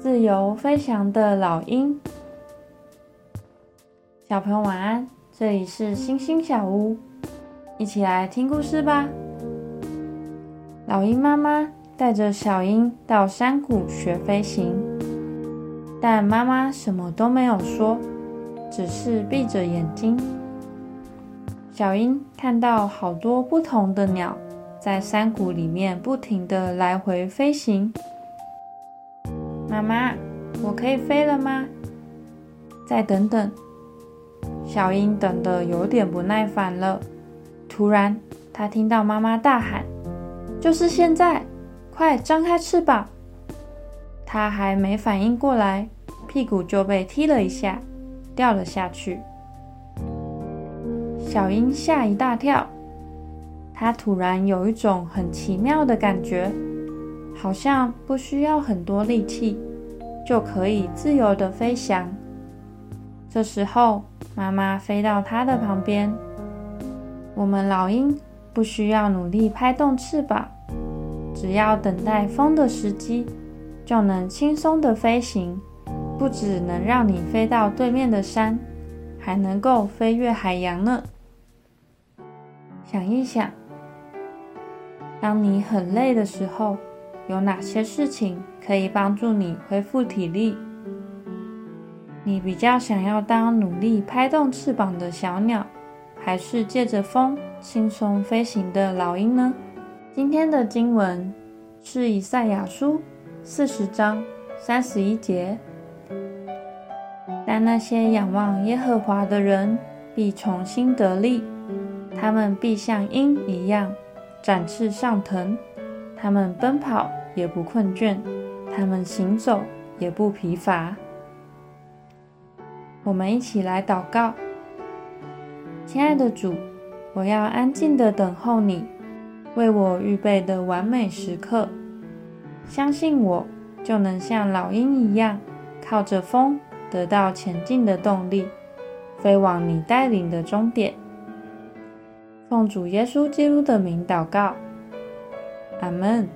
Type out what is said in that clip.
自由飞翔的老鹰，小朋友晚安，这里是星星小屋，一起来听故事吧。老鹰妈妈带着小鹰到山谷学飞行，但妈妈什么都没有说，只是闭着眼睛。小鹰看到好多不同的鸟在山谷里面不停的来回飞行。妈妈，我可以飞了吗？再等等。小鹰等得有点不耐烦了。突然，她听到妈妈大喊：“就是现在！快张开翅膀！”她还没反应过来，屁股就被踢了一下，掉了下去。小鹰吓一大跳，它突然有一种很奇妙的感觉。好像不需要很多力气，就可以自由的飞翔。这时候，妈妈飞到它的旁边。我们老鹰不需要努力拍动翅膀，只要等待风的时机，就能轻松的飞行。不只能让你飞到对面的山，还能够飞越海洋呢。想一想，当你很累的时候。有哪些事情可以帮助你恢复体力？你比较想要当努力拍动翅膀的小鸟，还是借着风轻松飞行的老鹰呢？今天的经文是以赛亚书四十章三十一节。但那些仰望耶和华的人必重新得力，他们必像鹰一样展翅上腾，他们奔跑。也不困倦，他们行走也不疲乏。我们一起来祷告，亲爱的主，我要安静的等候你为我预备的完美时刻。相信我，就能像老鹰一样，靠着风得到前进的动力，飞往你带领的终点。奉主耶稣基督的名祷告，阿门。